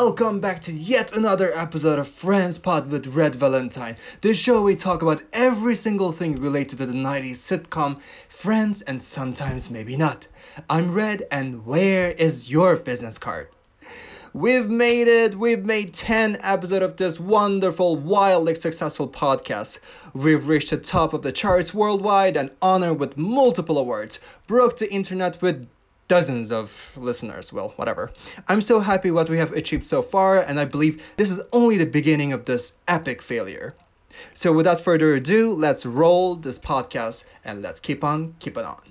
welcome back to yet another episode of Friends Pod with Red Valentine, the show we talk about every single thing related to the 90s sitcom Friends and sometimes maybe not. I'm Red, and where is your business card? We've made it. We've made 10 episodes of this wonderful, wildly successful podcast. We've reached the top of the charts worldwide and honored with multiple awards, broke the internet with dozens of listeners. Well, whatever. I'm so happy what we have achieved so far, and I believe this is only the beginning of this epic failure. So, without further ado, let's roll this podcast and let's keep on keeping on.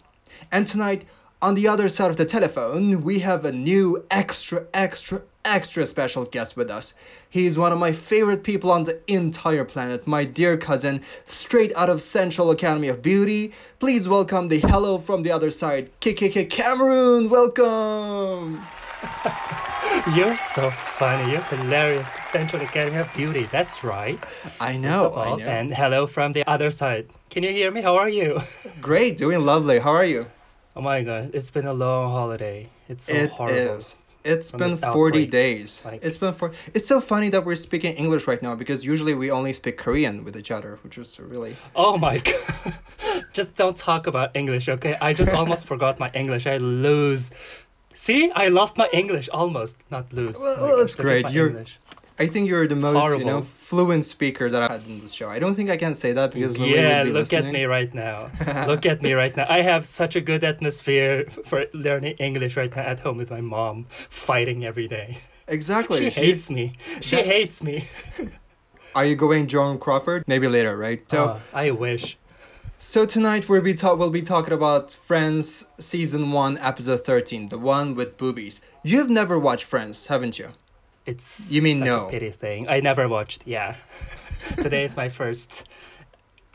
And tonight, on the other side of the telephone, we have a new extra, extra, extra special guest with us. He's one of my favorite people on the entire planet, my dear cousin, straight out of Central Academy of Beauty. Please welcome the hello from the other side, KKK Cameroon. Welcome. You're so funny. You're hilarious. Central Academy of Beauty. That's right. I know. All, I know. And hello from the other side. Can you hear me? How are you? Great, doing lovely. How are you? Oh my god, it's been a long holiday. It's so It horrible. is. It's been 40 outbreak. days. Like- it's been for It's so funny that we're speaking English right now because usually we only speak Korean with each other, which is really Oh my god. just don't talk about English, okay? I just almost forgot my English. I lose. See, I lost my English almost, not lose. Well, oh Like, that's great. You're- English. I think you're the most, you know, fluent speaker that I had in this show. I don't think I can say that because Lily yeah, be look listening. at me right now. look at me right now. I have such a good atmosphere for learning English right now at home with my mom, fighting every day. Exactly. She She- hates me. She That- hates me. Are you going Joan Crawford? Maybe later, right? So Oh, I wish. So tonight we'll be talk we'll be talking about Friends season 1 episode 13, the one with boobies. You've never watched Friends, haven't you? It's You mean such no? a pity thing. I never watched. Yeah, today is my first.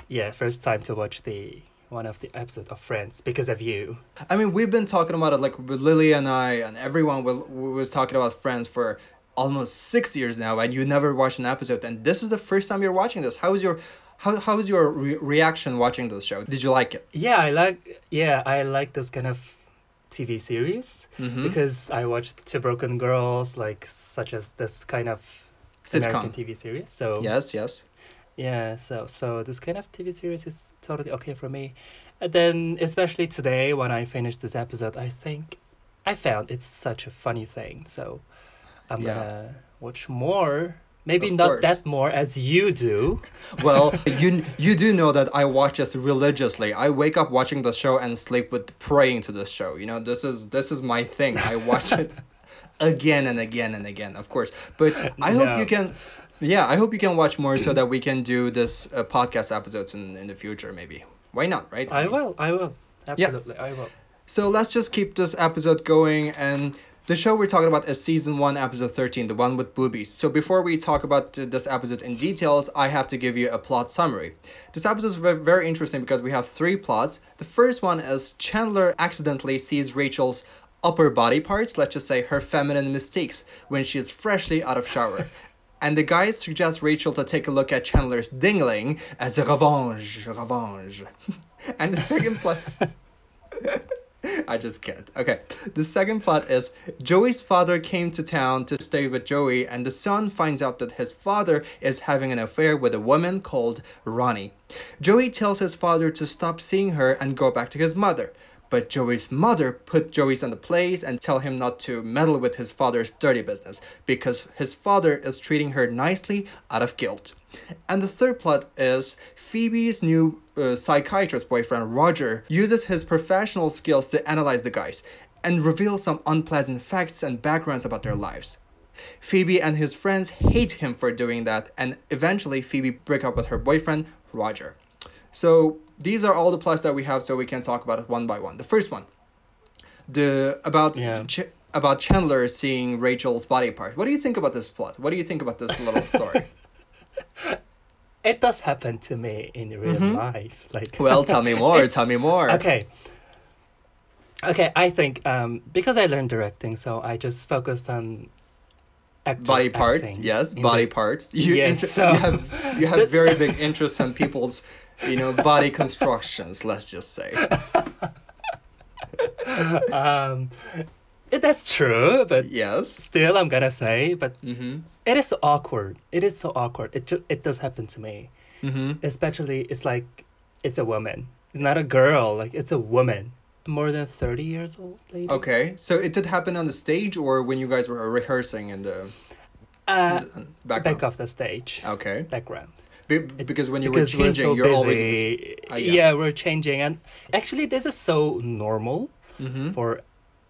Yeah, first time to watch the one of the episode of Friends because of you. I mean, we've been talking about it like with Lily and I and everyone will, was talking about Friends for almost 6 years now and you never watched an episode and this is the first time you're watching this. How was your how, how was your re- reaction watching this show? Did you like it? Yeah, I like. Yeah, I like this kind of TV series Mhm. because I watched Two Broken Girls, like such as this kind of American TV series. So Yes, yes. Yeah, so so this kind of TV series is totally okay for me. And then especially today when I finished this episode, I think I found it's such a funny thing. So I'm Yeah. gonna watch more. Maybe Of not course. that more as you do. Well, you you do know that I watch this religiously. I wake up watching the show and sleep with praying to this show. You know, this is this is my thing. I watch it again and again and again, of course. But I hope No. you can yeah, I hope you can watch more so that we can do this uh, podcast episodes in in the future maybe. Why not, right? I mean- will, I will. Absolutely, I will. So let's just keep this episode going and the show we're talking about is season 1 episode 13 the one with boobies. So before we talk about this episode in details i have to give you a plot summary. This episode is very interesting because we have three plots. The first one is chandler accidentally sees rachel's upper body parts let's just say her feminine mistakes when she is freshly out of shower. And the guys suggest rachel to take a look at chandler's dingling as a revenge revenge and the second plot I just can't. Okay. The second plot is Joey's father came to town to stay with Joey, and the son finds out that his father is having an affair with a woman called Ronnie. Joey tells his father to stop seeing her and go back to his mother. But Joey's mother put Joey's on the place and tell him not to meddle with his father's dirty business because his father is treating her nicely out of guilt. And the third plot is Phoebe's new uh, psychiatrist boyfriend Roger uses his professional skills to analyze the guys and reveal some unpleasant facts and backgrounds about their lives. Phoebe and his friends hate him for doing that, and eventually Phoebe break up with her boyfriend Roger. So these are all the plots that we have, so we can talk about it one by one. The first one, the about Yeah. Ch- about Chandler seeing Rachel's body part. What do you think about this plot? What do you think about this little story? It does happen to me in real Mhm. life. Like well, tell me more. Tell me more. Okay. Okay, I think um, because I learned directing, so I just focused on actors Body parts, acting yes, body the- parts. You, Yes, inter- so- you have you have very big interest in people's, you know, body constructions. Let's just say. um, that's true, but Yes. still, I'm gonna say, but Mm-hmm. it is so awkward. It is so awkward. It just it does happen to me, Mm-hmm. especially it's like it's a woman. It's not a girl. Like it's a woman, more than thirty years old lady. Okay. So it did happen on the stage or when you guys were rehearsing in the Uh, the background? back of the stage. Okay. Background. Be- because when you because were changing, we're so you're busy. always Ah, yeah. yeah. we're changing, and actually, this is so normal mm-hmm. for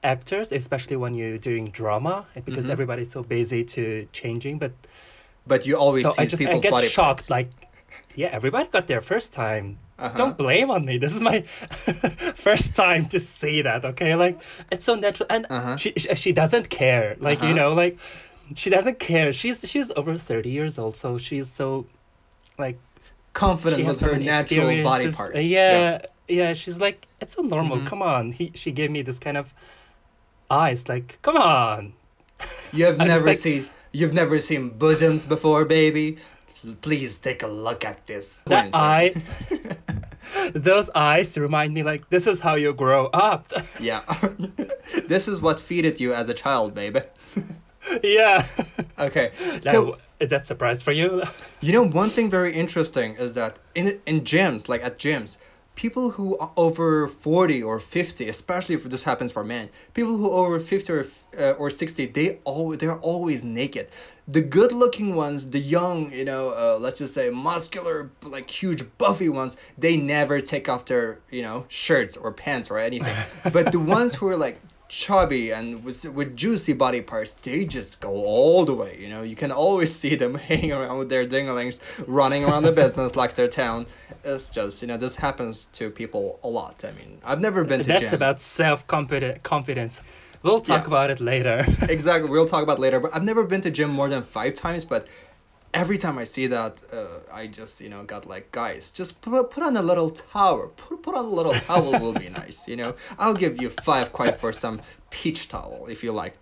actors, especially when you're doing drama, because Mhm. everybody's so busy to changing. But But you always so I just I get shocked. parts. Like, yeah, everybody got their first time. Uh-huh. Don't blame on me. This is my first time to see that. Okay, like it's so natural, and Uh-huh. she she she doesn't care. Like Uh-huh. you know, like she doesn't care. She's she's over thirty years old, so she's so like confident with so her natural body parts. Uh, yeah, yeah, she's like, it's so normal. Mhm. Come on. He she gave me this kind of eyes, like, come on. You have never like- seen you've never seen bosoms before, baby. Please take a look at this. That eye, those eyes remind me like this is how you grow up. Yeah. this is what feeded you as a child, baby. yeah. Okay. So So is that surprise for you? you know one thing very interesting is that in in gyms, like at gyms, people who are over 40 or 50 especially if this happens for men people who are over 50 or, uh, or 60 they all they're always naked. The good looking ones the young you know uh, let's just say muscular like huge buffy ones they never take off their you know shirts or pants or anything. But the ones who are like chubby and with, with juicy body parts they just go all the way you know you can always see them hanging around with their dinglings running around the business like their town it's just you know this happens to people a lot i mean i've never been to That's gym. about self confidence. We'll talk Yeah. about it later. exactly we'll talk about later but i've never been to gym more than five times but every time i see that uh, i just you know got like guys just put, put on a little towel. Put, put on a little towel will be nice you know? I'll give you five quite for some peach towel if you like.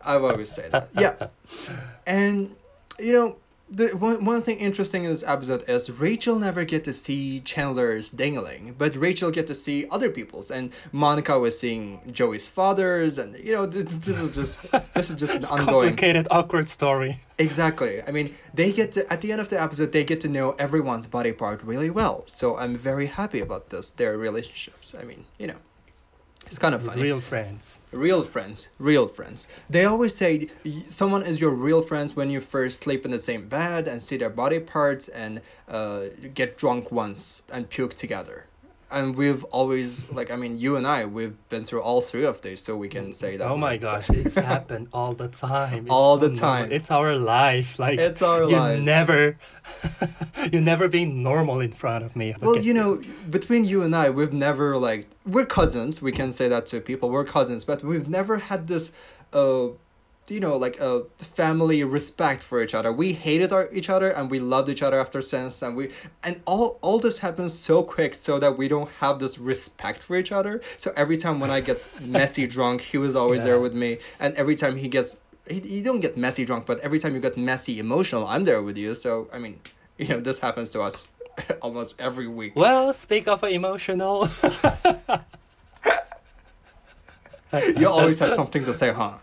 I've always said that. Yeah. And you know the one, one thing interesting in this episode is Rachel never get to see Chandler's dangling, but Rachel get to see other people's, and Monica was seeing Joey's father's, and you know th- th- this is just this is just an ongoing complicated, awkward story. exactly. I mean, they get to at the end of the episode they get to know everyone's body part really well, so I'm very happy about this their relationships. I mean, you know, it's kind of funny. Real friends. real friends. Real friends. They always say someone is your real friends when you first sleep in the same bed and see their body parts and uh, get drunk once and puke together and we've always like i mean you and i we've been through all three of these so we can say that Oh my gosh, it's happened all the time. It's All the normal. time. It's our life. Like it's our you lives never, you never been normal in front of me. well okay? you know between you and i we've never like we're cousins we can say that to people we're cousins but we've never had this uh you know like a family respect for each other. We hated our, each other and we loved each other after since and we and all all this happens so quick so that we don't have this respect for each other. So every time when i get messy drunk he was always there with me. And every time he gets he, you don't get messy drunk but every time you get messy emotional i'm there with you. So i mean you know this happens to us almost every week. Well, speak of emotional. you always have something to say huh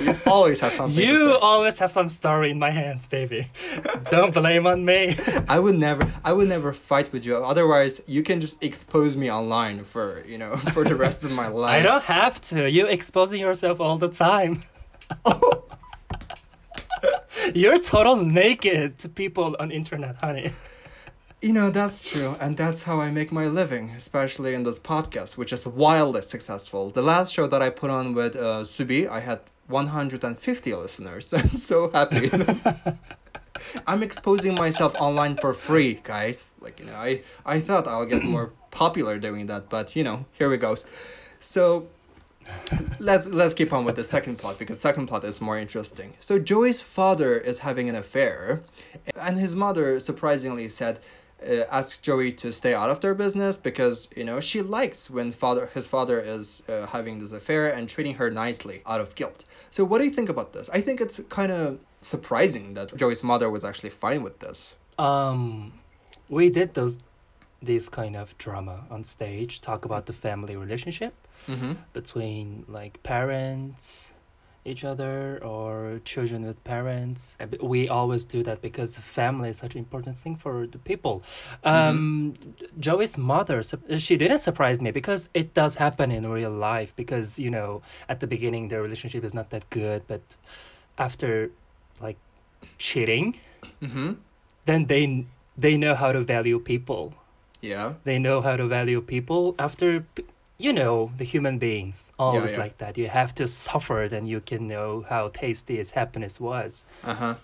you always have something you always have some story in my hands, baby. Don't blame on me. I would never I would never fight with you. Otherwise, you can just expose me online for, you know, for the rest of my life. I don't have to. You exposing yourself all the time. You're total naked to people on internet, honey. You know, that's true, and that's how I make my living, especially in this podcast, which is wildly successful. The last show that I put on with uh, Subi, I had 150 listeners. I'm so happy. I'm exposing myself online for free, guys. Like, you know, I, I thought I'll get more popular doing that, but, you know, here we go. So, let's let's keep on with the second plot because second plot is more interesting. So Joey's father is having an affair, and his mother surprisingly said, uh, asked Joey to stay out of their business because you know she likes when father his father is uh, having this affair and treating her nicely out of guilt. So what do you think about this? I think it's kind of surprising that Joey's mother was actually fine with this. Um, we did those, this kind of drama on stage, talk about the family relationship. Mm-hmm. between like parents each other or children with parents we always do that because family is such an important thing for the people um joey's mother she didn't surprise me because it does happen in real life because you know at the beginning their relationship is not that good but after like cheating Mm-hmm. then they they know how to value people Yeah. they know how to value people after you know the human beings always yeah. like that you have to suffer then you can know how tasty his happiness was Uh huh.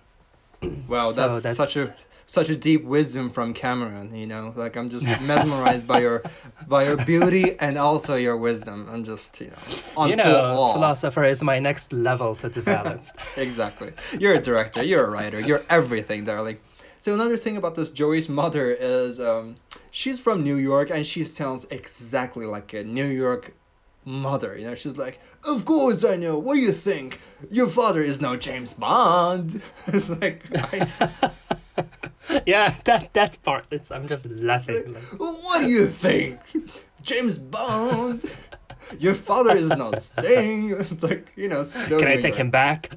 Wow, So that's, that's- such a such a deep wisdom from Cameron. You know, like I'm just mesmerized by your by your beauty and also your wisdom. I'm just you know on you know philosopher is my next level to develop exactly. You're a director. You're a writer. You're everything, darling. So another thing about this Joey's mother is um, she's from New York and she sounds exactly like a New York mother. You know, she's like, "Of course I know. What do you think? Your father is no James Bond." it's like, I, yeah that that part it's i'm just laughing like, what do you think? James Bond. Your father is no Sting. It's like you know, so can i take York. him back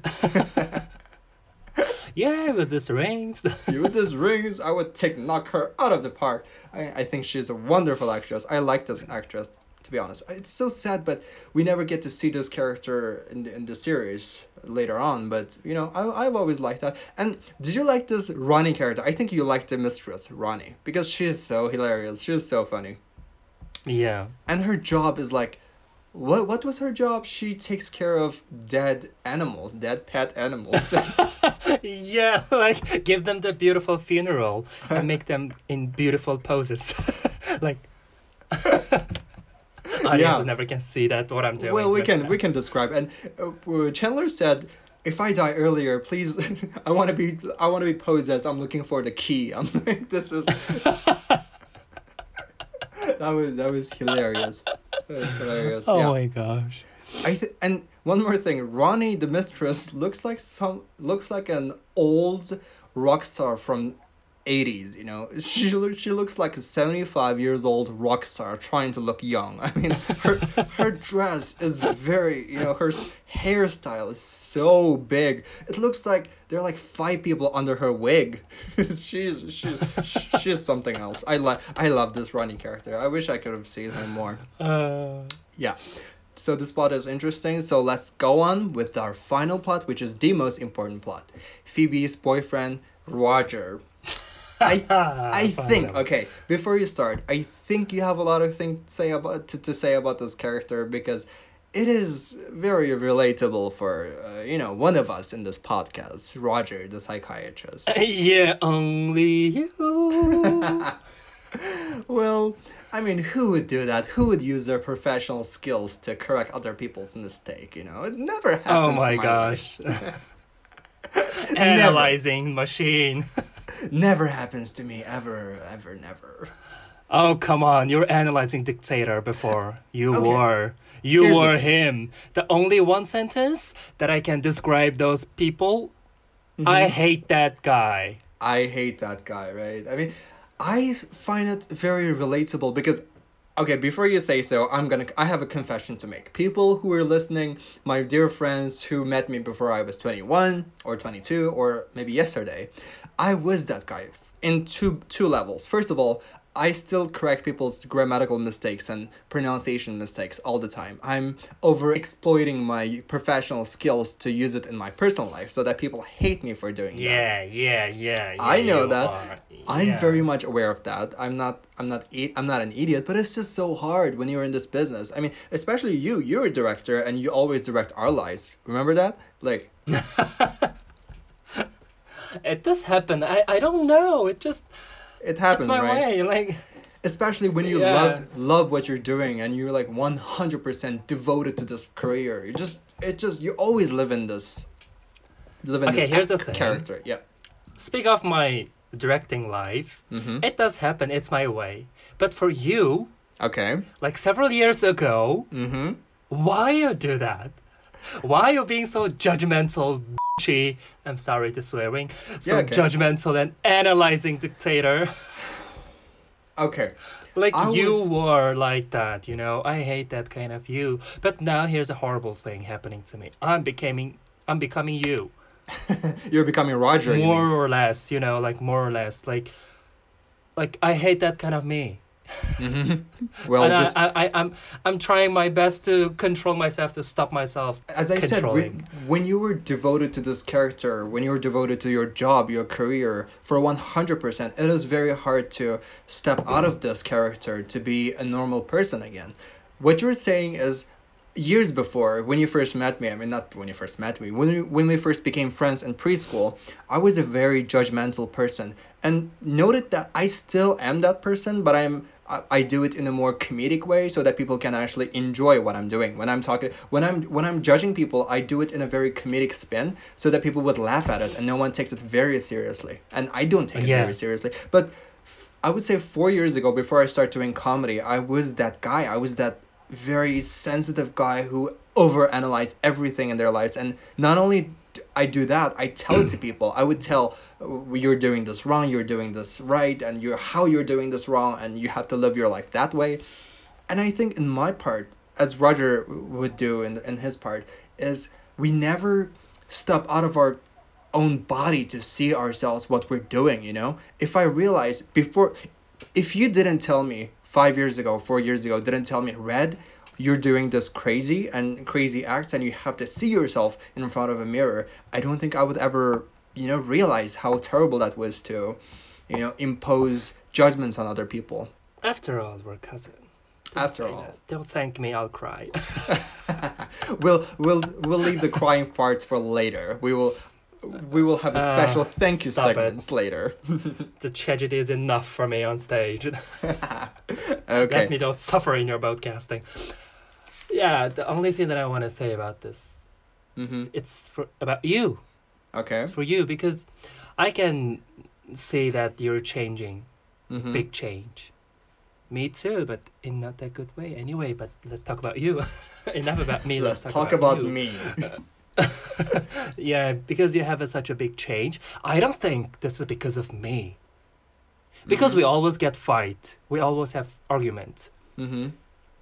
yeah with these rings with these rings, I would take knock her out of the park. I, I think she's a wonderful actress. I like this actress, to be honest. It's so sad, but we never get to see this character in the, in the series later on. But you know, I I've always liked that. And did you like this Ronnie character? I think you liked the mistress Ronnie because she's so hilarious. She's so funny, yeah and her job is like. What what was her job? She takes care of dead animals, dead pet animals. yeah like give them the beautiful funeral and make them in beautiful poses like audiences never can see that what i'm doing Well, we can we can describe. And uh, Chandler said, "If I die earlier, please, I want to be I want to be posed as I'm looking for the key." I'm like, this is. that was that was hilarious. That was hilarious. oh yeah. my gosh I th- and one more thing, Ronnie the mistress looks like some looks like an old rock star from 80s, you know. She she looks like a 75 years old rock star trying to look young. I mean, her her dress is very, you know, her hairstyle is so big. It looks like there are like five people under her wig. she's she's she's something else. I like I love this Ronnie character. I wish I could have seen her more. uh, Yeah. So this plot is interesting. So let's go on with our final plot, which is the most important plot. Phoebe's boyfriend, Roger. I I think okay, before you start, I think you have a lot of things to say about to, to say about this character because it is very relatable for uh, you know one of us in this podcast, Roger, the psychiatrist. yeah only you Well, I mean, who would do that? Who would use their professional skills to correct other people's mistake? You know, it never happens. oh to my gosh analyzing machine Never happens to me ever, ever, never. oh come on you're analyzing dictator before you Okay. were you Here's were him the only one sentence that i can describe those people Mm-hmm. i hate that guy I hate that guy, right? I mean, I find it very relatable because okay, before you say so, I'm going to I have a confession to make. People who are listening, my dear friends who met me before I was 21 or 22 or maybe yesterday, I was that guy in two two levels. First of all, I still correct people's grammatical mistakes and pronunciation mistakes all the time. I'm over exploiting my professional skills to use it in my personal life so that people hate me for doing that. yeah yeah yeah, yeah I know that. are. I'm very much aware of that. I'm not I'm not I'm not an idiot, but it's just so hard when you're in this business. I mean, especially you, you're a director and you always direct our lives. Remember that? Like it does happen i i don't know it just it happens, it's my right? way like Especially when you Yeah. love love what you're doing and you're like 100% devoted to this career. You just it just you always live in this live in Okay, this here's the thing. character. Yeah. speak of my directing life Mhm. it does happen it's my way but for you Okay. like several years ago Mhm. why you do that why you being so judgmental bitchy i'm sorry the swearing so Yeah, okay. judgmental and analyzing dictator Okay. Like I you was- were like that, you know. I hate that kind of you. But now here's a horrible thing happening to me. I'm becoming I'm becoming you. You're becoming Roger. more or less, you know, like more or less. Like like I hate that kind of me. Mhm. Well, and this, I, I, I, I'm I'm trying my best to control myself to stop myself. as I said, when, when you were devoted to this character, when you were devoted to your job, your career for one hundred percent, it is very hard to step out of this character to be a normal person again. What you're saying is. Years before, when you first met me, I mean, not when you first met me, when we, when we first became friends in preschool, I was a very judgmental person and noted that I still am that person, but I'm I, I do it in a more comedic way so that people can actually enjoy what I'm doing. When I'm talking when I'm when I'm judging people, I do it in a very comedic spin so that people would laugh at it and no one takes it very seriously. And I don't take it very seriously. But I would say 4 years ago before I started doing comedy, I was that guy. I was that very sensitive guy who overanalyze everything in their lives and not only I do that, I tell it to people. I would tell you're doing this wrong, you're doing this right, and you're how you're doing this wrong, and you have to live your life that way. And I think in my part, as Roger would do in in his part, is we never step out of our own body to see ourselves what we're doing. You know, if I realize before, if you didn't tell me five years ago, four years ago, didn't tell me, Red, you're doing this crazy and crazy acts, and you have to see yourself in front of a mirror. I don't think I would ever, you know, realize how terrible that was to, you know, impose judgments on other people. After all, we're cousins. After all. that. don't thank me. I'll cry. we'll we'll we'll leave the crying parts for later. We will we will have a special uh, thank you stop it. segments later. the tragedy is enough for me on stage. okay. Let me don't suffer in your broadcasting. Yeah, the only thing that I want to say about this, mm-hmm. it's for about you. Okay. It's for you because I can see that you're changing, Mm-hmm. big change. Me too, but in not that good way. Anyway, but let's talk about you. Enough about me. Let's Let's, talk about you. me. Yeah, because you have a, such a big change. I don't think this is because of me. Because we always get fight. We always have argument. Mm-hmm.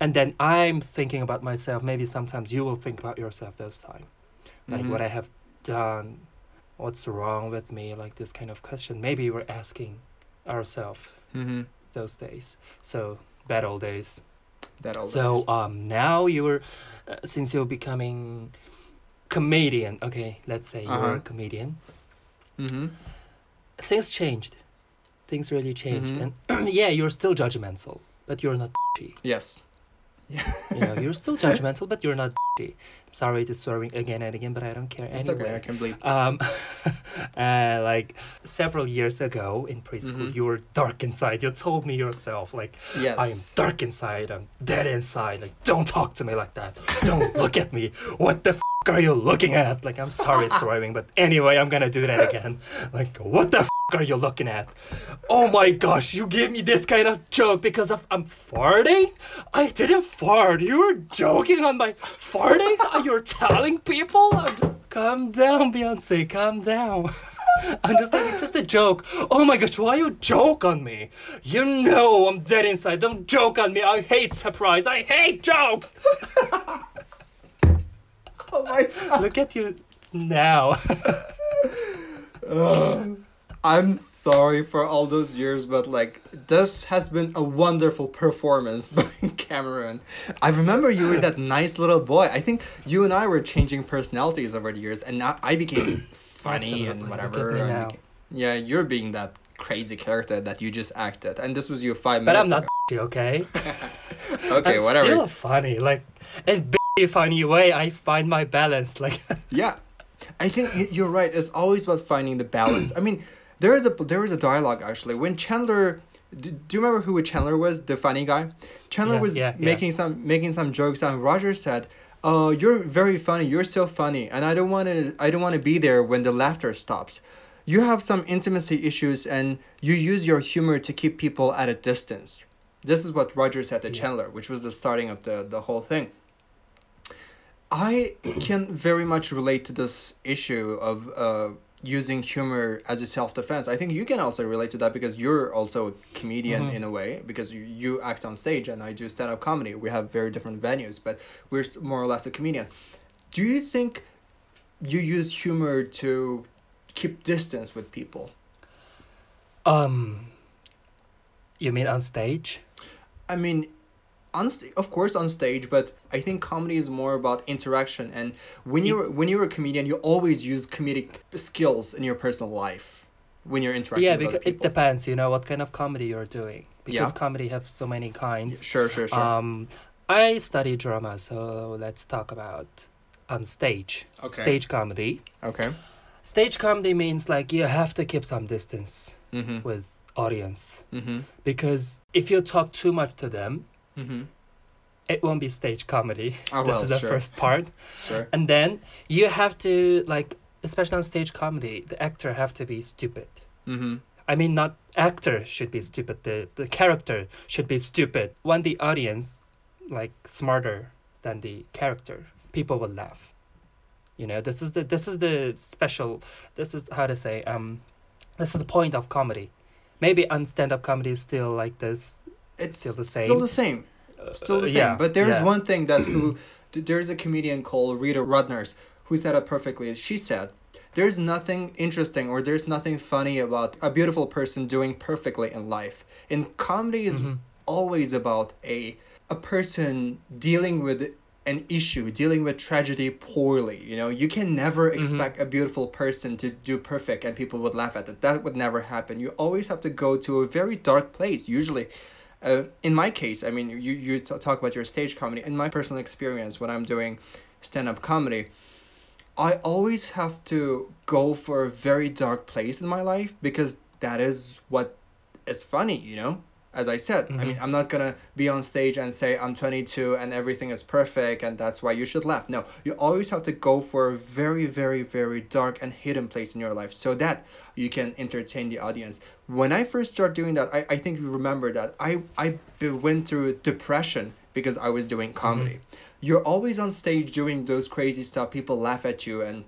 And then I'm thinking about myself. Maybe sometimes you will think about yourself this time. Like Mhm. what I have done. What's wrong with me? Like this kind of question. Maybe we're asking ourselves Mm-hmm. those days. So bad old days. That all. So um now you were uh, since you're becoming comedian. Okay, let's say you're Uh-huh. a comedian. Mm-hmm. Things changed. Things really changed. Mhm. And yeah, you're still judgmental, but you're not Yes. You know, you're still judgmental, but you're not Sorry to swearing again and again, but I don't care It's anyway. okay. I can bleep. Um, uh, like several years ago in preschool, Mhm. you were dark inside. You told me yourself, like, Yes. I am dark inside. I'm dead inside. Like, don't talk to me like that. Don't look at me. What the f- are you looking at? Like, I'm sorry swearing, but anyway, I'm gonna do that again. Like, what the f- are you looking at? Oh my gosh, you gave me this kind of joke because of I'm farting? I didn't fart. You were joking on my farting? You're telling people? I'm- Calm down, Beyonce. Calm down. I'm just like, just a joke. Oh my gosh, why you joke on me? You know I'm dead inside. Don't joke on me. I hate surprise. I hate jokes. oh my. Look at you now. I'm sorry for all those years, but like this has been a wonderful performance by Cameron. I remember you were that nice little boy. I think you and I were changing personalities over the years, and now I became funny Absolutely. and whatever. and now. beca- yeah, you're being that crazy character that you just acted, and this was your five But I'm not okay? ago. Okay, I'm whatever. still funny. Like, in a funny way, I find my balance. Like, Yeah, I think you're right. It's always about finding the balance. I mean, there is a there is a dialogue actually when Chandler. Do, do you remember who Chandler was? The funny guy. Chandler Yeah, was yeah, yeah. making some making some jokes, and Roger said, "Oh, you're very funny. You're so funny, and I don't want to. I don't want to be there when the laughter stops. You have some intimacy issues, and you use your humor to keep people at a distance." This is what Roger said to Yeah. Chandler, which was the starting of the the whole thing. I can very much relate to this issue of uh, using humor as a self defense. I think you can also relate to that because you're also a comedian Mhm. in a way because you, you act on stage and I do stand up comedy. We have very different venues, but we're more or less a comedian. Do you think you use humor to keep distance with people? Um, you mean on stage? I mean, on st- of course on stage, but I think comedy is more about interaction. And when you're when you're a comedian, you always use comedic skills in your personal life when you're interacting yeah, with because it depends. You know what kind of comedy you're doing. Because Yeah. comedy have so many kinds. Sure, sure, sure. Um, I study drama, so let's talk about on stage. okay. Stage comedy. Okay. Stage comedy means like you have to keep some distance Mm-hmm. with audience Mm-hmm. because if you talk too much to them, Mm-hmm. it won't be stage comedy. Oh this well, is the sure, first part. sure. And then you have to like, especially on stage comedy, the actor have to be stupid. Mm-hmm. I mean, not actor should be stupid. The the character should be stupid. When the audience, like smarter than the character, people will laugh. You know, this is the this is the special. This is how to say. Um, this is the point of comedy. Maybe on stand up comedy is still like this. It's Still the same. Still the same. uh, Still the same. yeah, but there's yeah. one thing that who there's a comedian called Rita Rudners who said it perfectly. She said, "There's nothing interesting or there's nothing funny about a beautiful person doing perfectly in life. In comedy is Mhm. always about a a person dealing with an issue, dealing with tragedy poorly. You know, you can never Mhm. expect a beautiful person to do perfect and people would laugh at it. That would never happen. You always have to go to a very dark place. Usually, uh, in my case, I mean, you you t- talk about your stage comedy. In my personal experience, when I'm doing stand up comedy, I always have to go for a very dark place in my life because that is what is funny, you know? As I said, I mean, Mhm. I'm not gonna be on stage and say I'm 22 and everything is perfect and that's why you should laugh. No, you always have to go for a very, very, very dark and hidden place in your life so that you can entertain the audience. When I first started doing that, I, I think you remember that I, I went through depression because I was doing comedy. You're always on stage doing those crazy stuff, people laugh at you and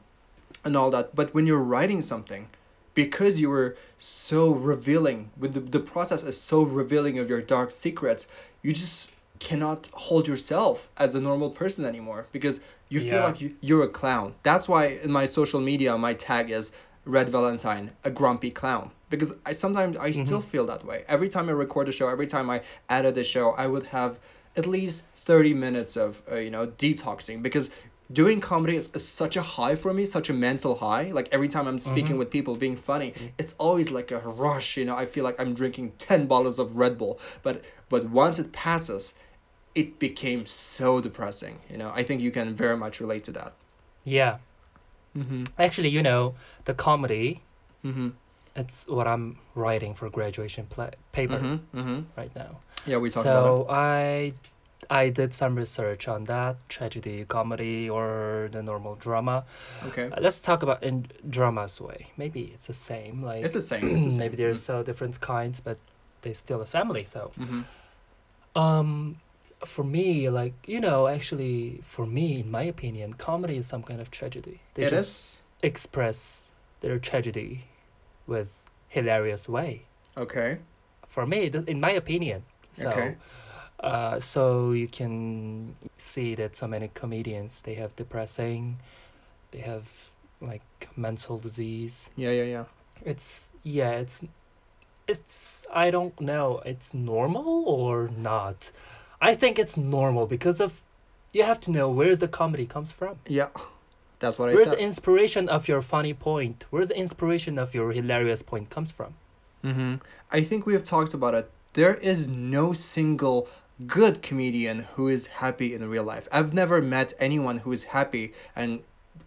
and all that. But when you're writing something, because you were so revealing, when the, the process is so revealing of your dark secrets, you just cannot hold yourself as a normal person anymore because you feel Yeah. like you, you're a clown. That's why in my social media, my tag is Red Valentine, a grumpy clown. Because I sometimes I still feel that way. Every time I record a show, every time I edit a show, I would have at least 30 minutes of, uh, you know, detoxing because doing comedy is, is such a high for me, such a mental high. Like every time I'm speaking Mhm. with people being funny, it's always like a rush, you know. I feel like I'm drinking 10 bottles of Red Bull. But but once it passes, it became so depressing, you know. I think you can very much relate to that. Yeah. Mhm. Actually, you know, the comedy. Mhm. It's what I'm writing for graduation pla- paper Mhm. Mhm. right now. Yeah, we talked about so I I did some research on that tragedy, comedy, or the normal drama. Okay. Uh, let's talk about in drama's way. Maybe it's the same. Like It's the same. It's the same. maybe there's so different kinds, but they're still a family. So Mhm. um, for me, like you know, actually, for me, in my opinion, comedy is some kind of tragedy. They It just is. express their tragedy with hilarious way. Okay. For me, th- in my opinion. So, Okay. Uh, so you can see that so many comedians they have depressing, they have like mental disease. Yeah, yeah, yeah. It's yeah, it's it's I don't know, it's normal or not. I think it's normal because of you have to know where's the comedy comes from. Yeah. That's what I Where's said. the inspiration of your funny point? Where's the inspiration of your hilarious point comes from? Mm-hmm. I think we have talked about it. There is no single good comedian who is happy in real life. I've never met anyone who is happy and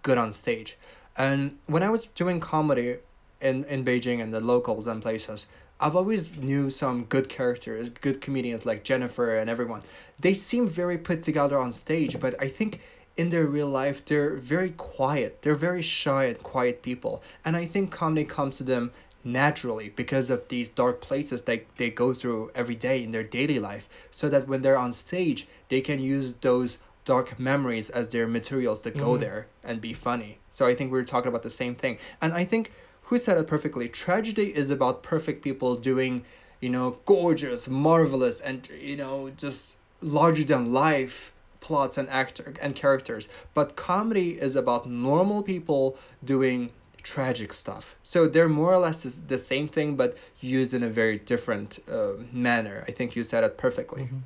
good on stage. And when I was doing comedy in, in Beijing and the locals and places, I've always knew some good characters, good comedians like Jennifer and everyone. They seem very put together on stage, but I think in their real life they're very quiet. They're very shy and quiet people. And I think comedy comes to them naturally because of these dark places they, they go through every day in their daily life so that when they're on stage they can use those dark memories as their materials to go Mhm. there and be funny. So I think we are talking about the same thing. And I think who said it perfectly? Tragedy is about perfect people doing, you know, gorgeous, marvelous, and you know, just larger than life plots and actor and characters. But comedy is about normal people doing tragic stuff. So they're more or less this- the same thing, but used in a very different uh, manner. I think you said it perfectly. Mhm.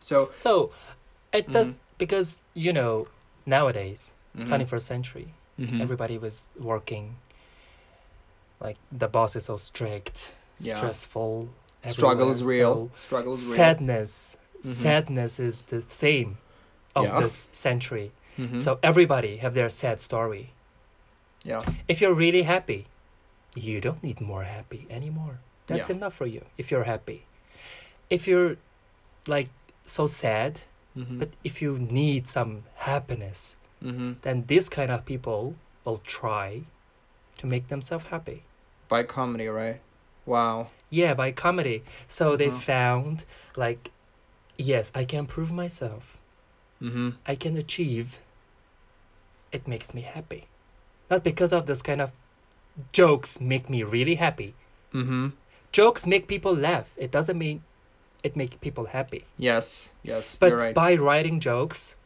So So, it Mm-hmm. does because you know nowadays, twenty first century, mhm. everybody was working. Like the boss is so strict, Yeah. stressful. struggle is real. so struggle is real. sadness, Mhm. sadness is the theme of Yeah. this century. Mhm. So everybody have their sad story. Yeah, If you're really happy, you don't need more happy anymore. That's Yeah. enough for you if you're happy. If you're like so sad, Mhm. but if you need some happiness, Mhm. then this kind of people will try to make themselves happy. by comedy, right? Wow. Yeah, by comedy. So they Uh-huh. found like, yes, I can prove myself. Mm-hmm. I can achieve. It makes me happy. Not because of this kind of jokes make me really happy. Mm-hmm. Jokes make people laugh. It doesn't mean it make people happy. Yes. Yes. But you're right. by writing jokes,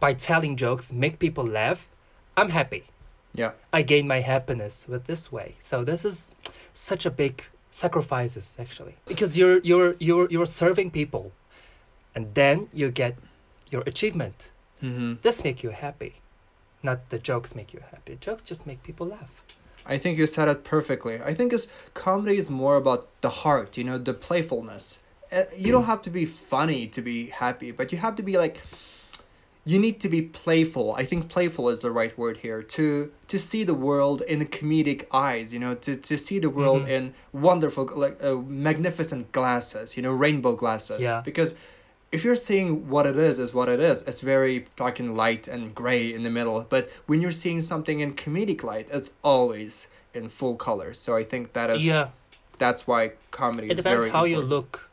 by telling jokes, make people laugh, I'm happy. yeah. I gain my happiness with this way. So this is such a big sacrifices actually. Because you're you're you're you're serving people and then you get your achievement. Mm-hmm. This make you happy. Not the jokes make you happy. Jokes just make people laugh. I think you said it perfectly. I think it's comedy is more about the heart, you know, the playfulness. Uh, you don't have to be funny to be happy, but you have to be like you need to be playful. I think playful is the right word here to to see the world in comedic eyes, you know, to to see the world Mhm. in wonderful like uh, magnificent glasses, you know, rainbow glasses. Yeah. Because if you're seeing what it is is what it is it's very dark and light and gray in the middle but when you're seeing something in comedic light it's always in full color so i think that is yeah. that's why comedy It is depends very how you look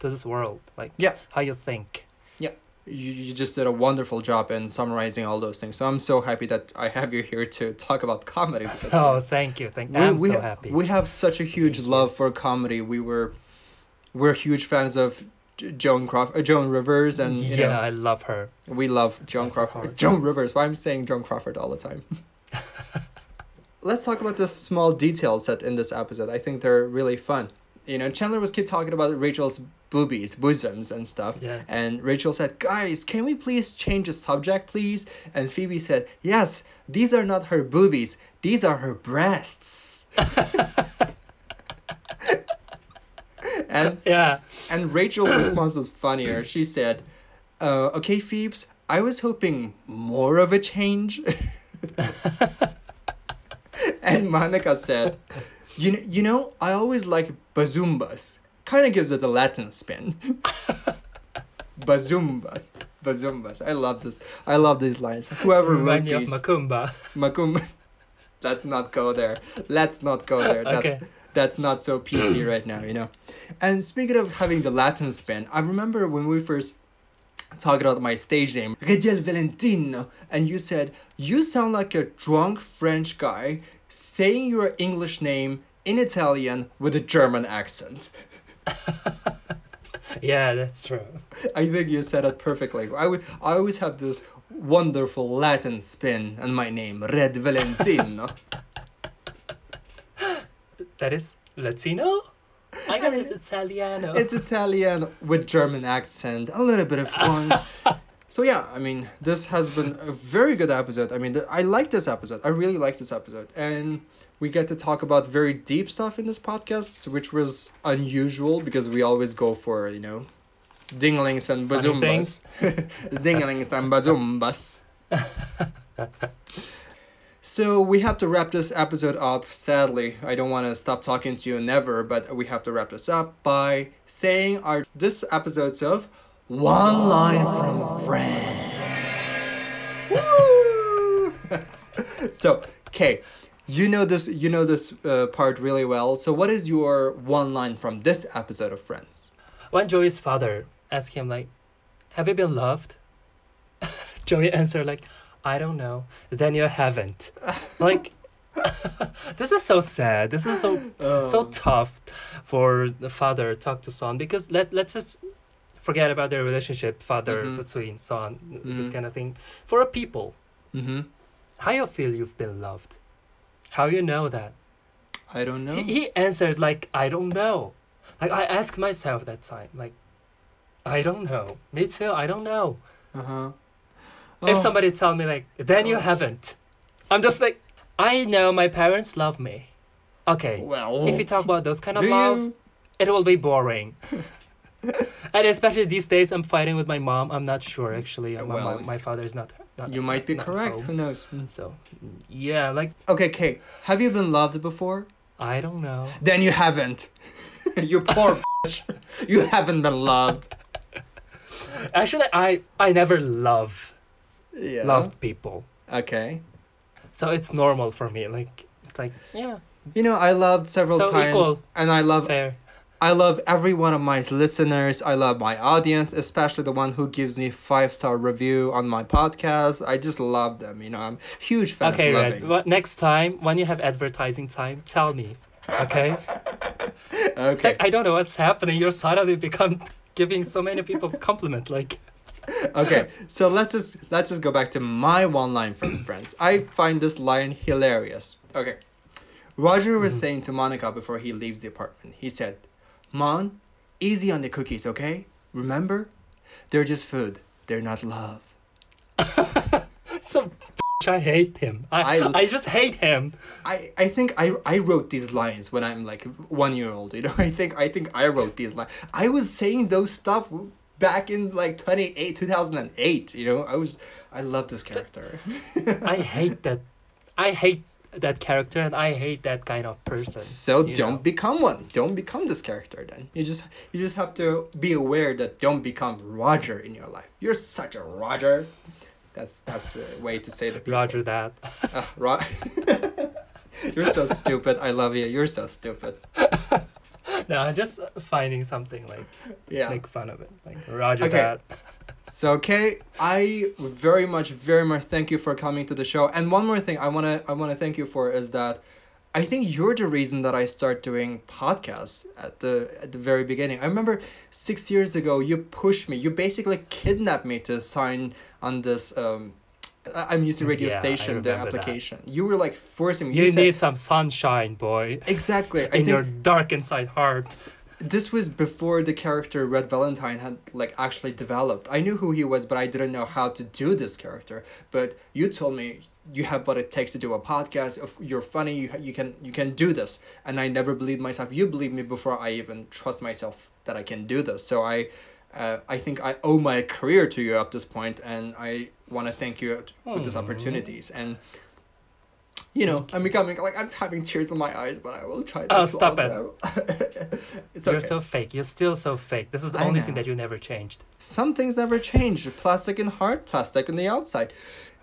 to this world. Like Yeah. how you think. Yeah. You, you just did a wonderful job in summarizing all those things so i'm so happy that i have you here to talk about comedy because Oh, thank you. Thank you I'm we, so ha- happy. we have such a huge love for comedy we were we're huge fans of Joan Crawford, uh, Joan Rivers, and you yeah, know, I love her. We love Joan That's Crawford. Joan Rivers. Why I'm saying Joan Crawford all the time. Let's talk about the small details that in this episode. I think they're really fun. You know, Chandler was keep talking about Rachel's boobies, bosoms, and stuff. Yeah. And Rachel said, "Guys, can we please change the subject, please?" And Phoebe said, "Yes, these are not her boobies. These are her breasts." and Yeah. and Rachel's response was funnier. She said, uh, "Okay, Phoebes, I was hoping more of a change." and Monica said, "You kn- you know, I always like bazumbas. Kind of gives it a Latin spin." bazumbas, bazumbas. I love this. I love these lines. Whoever wrote Remind me of these, Macumba. Macum. Let's not go there. Let's not go there. That's okay. That's not so PC right now, you know. And speaking of having the Latin spin, I remember when we first talked about my stage name, Regel Valentino, and you said, You sound like a drunk French guy saying your English name in Italian with a German accent. Yeah, that's true. I think you said it perfectly. I, would, I always have this wonderful Latin spin on my name, Red Valentino. That is Latino? I got it's Italiano. it's Italian with German accent, a little bit of French. so yeah, I mean, this has been a very good episode. I mean, I like this episode. I really like this episode, and we get to talk about very deep stuff in this podcast, which was unusual because we always go for you know, dinglings and bazumbas, things. dinglings and bazumbas. So we have to wrap this episode up. Sadly, I don't want to stop talking to you never, but we have to wrap this up by saying our this episode's of One Line from Friends. So, okay, you know this you know this uh, part really well. So what is your one line from this episode of Friends? When Joey's father asked him like, "Have you been loved?" Joey answered like, I don't know. Then you haven't. like, this is so sad. This is so so Um, tough for the father talk to son because let let's just forget about their relationship father Mhm. between son this Mhm. kind of thing for a people Mm-hmm. how you feel you've been loved how you know that I don't know. he, he answered like i don't know like i asked myself that time like i don't know me too i don't know Uh-huh. if Oh, somebody tell me like then you Oh. haven't i'm just like i know my parents love me okay well, if you talk about those kind of love you? it will be boring. and especially these days, I'm fighting with my mom. I'm not sure actually. Uh, my, Well, my, my father is not. not You might be correct. home. Who knows? Mm. So, yeah, like Okay, Kate. Have you been loved before? I don't know. Then you haven't. you poor. You haven't been loved. Actually, I I never love Yeah. loved people, Okay. so it's normal for me. Like it's like yeah, You know, I loved several So times, equal. and I love fair. I love every one of my listeners. I love my audience, especially the one who gives me five star review on my podcast. I just love them. You know, I'm huge fan Okay, loving. What next time when you have advertising time, tell me. Okay. Okay. like I don't know what's happening. You're suddenly become giving so many people's compliment. Like okay. So let's just let's just go back to my one line from Friends. I find this line hilarious. Okay. Roger was saying to Monica before he leaves the apartment. He said, "Mon, easy on the cookies, okay? Remember, they're just food. They're not love." so. I hate him. I, I- I just hate him. I, I think I, I wrote these lines when I'm like one year old. You know, I think I think I wrote these lines. I was saying those stuff back in like 28 2008 you know i was i love this character I hate that. I hate that character, and I hate that kind of person. so don't know. become one don't become this character then you just you just have to be aware that don't become roger in your life you're such a roger that's that's a way to say the people. Roger that. Ah, Ro- you're so stupid i love you you're so stupid No, I'm just finding something like yeah make fun of it. Like Roger Okay. that. So okay, I very much, very much thank you for coming to the show. And one more thing I wanna I wanna thank you for is that I think you're the reason that I start doing podcasts at the at the very beginning. I remember six years ago you pushed me, you basically kidnapped me to sign on this um I'm using radio Yeah, station the remember that. application. You were like forcing me. You, said- need some sunshine, boy, exactly. In your dark inside heart. this was before the character Red Valentine had like actually developed. I knew who he was, but I didn't know how to do this character. But you told me you have what it takes to do a podcast. If you're funny, you you can you can do this. And I never believed myself. You believed me before I even trust myself that I can do this. So I. Uh, I think I owe my career to you at this point, and I want to thank you with these opportunities. And you know, I'm becoming like I'm having tears in my eyes, but I will try to. Oh, stop it! it's You're okay. so fake. You're still so fake. This is the I only know. thing that you never changed. Some things never change. Plastic in heart, plastic in the outside.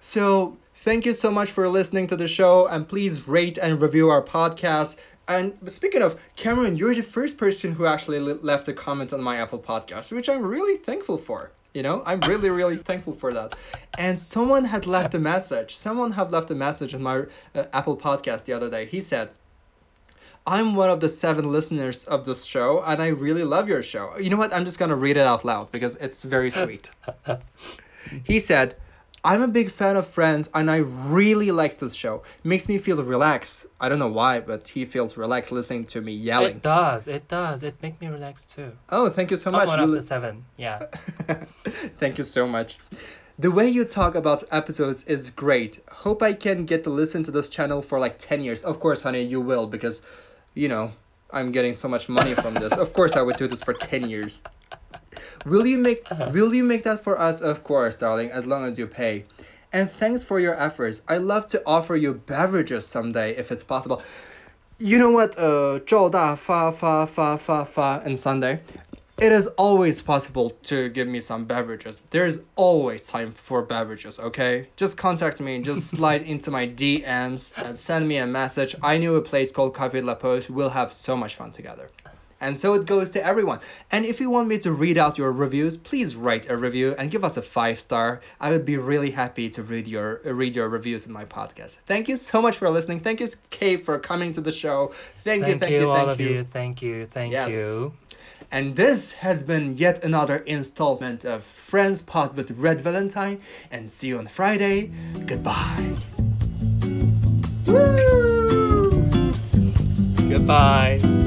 So thank you so much for listening to the show, and please rate and review our podcast. And speaking of Cameron, you're the first person who actually left a comment on my Apple podcast, which I'm really thankful for. You know, I'm really, really thankful for that. And someone had left a message. Someone had left a message on my uh, Apple podcast the other day. He said, I'm one of the seven listeners of this show, and I really love your show. You know what? I'm just gonna read it out loud because it's very sweet. he said, I'm a big fan of Friends, and I really like this show. Makes me feel relaxed. I don't know why, but he feels relaxed listening to me yelling. It does. It does. It make me relax too. Oh, thank you so I'm much. one You of li- the seven. Yeah. Thank you so much. The way you talk about episodes is great. Hope I can get to listen to this channel for like 10 years. Of course, honey, you will because, you know, I'm getting so much money from this. Of course, I would do this for 10 years Will you make will you make that for us? Of course, darling, as long as you pay. And thanks for your efforts. I love to offer you beverages someday if it's possible. You know what? Uh, 赵大发发发发发 and Sunday. It is always possible to give me some beverages. There's always time for beverages, okay? Just contact me, just slide into my DMs and send me a message. I knew a place called Cafe La Poste. We'll have so much fun together. And so it goes to everyone. And if you want me to read out your reviews, please write a review and give us a five star. I would be really happy to read your read your reviews in my podcast. Thank you so much for listening. Thank you, Kay, for coming to the show. Thank, you, thank you, all thank of you. you. Thank you, thank Yes. you. And this has been yet another installment of Friends Pod with Red Valentine. And see you on Friday. Goodbye. Goodbye.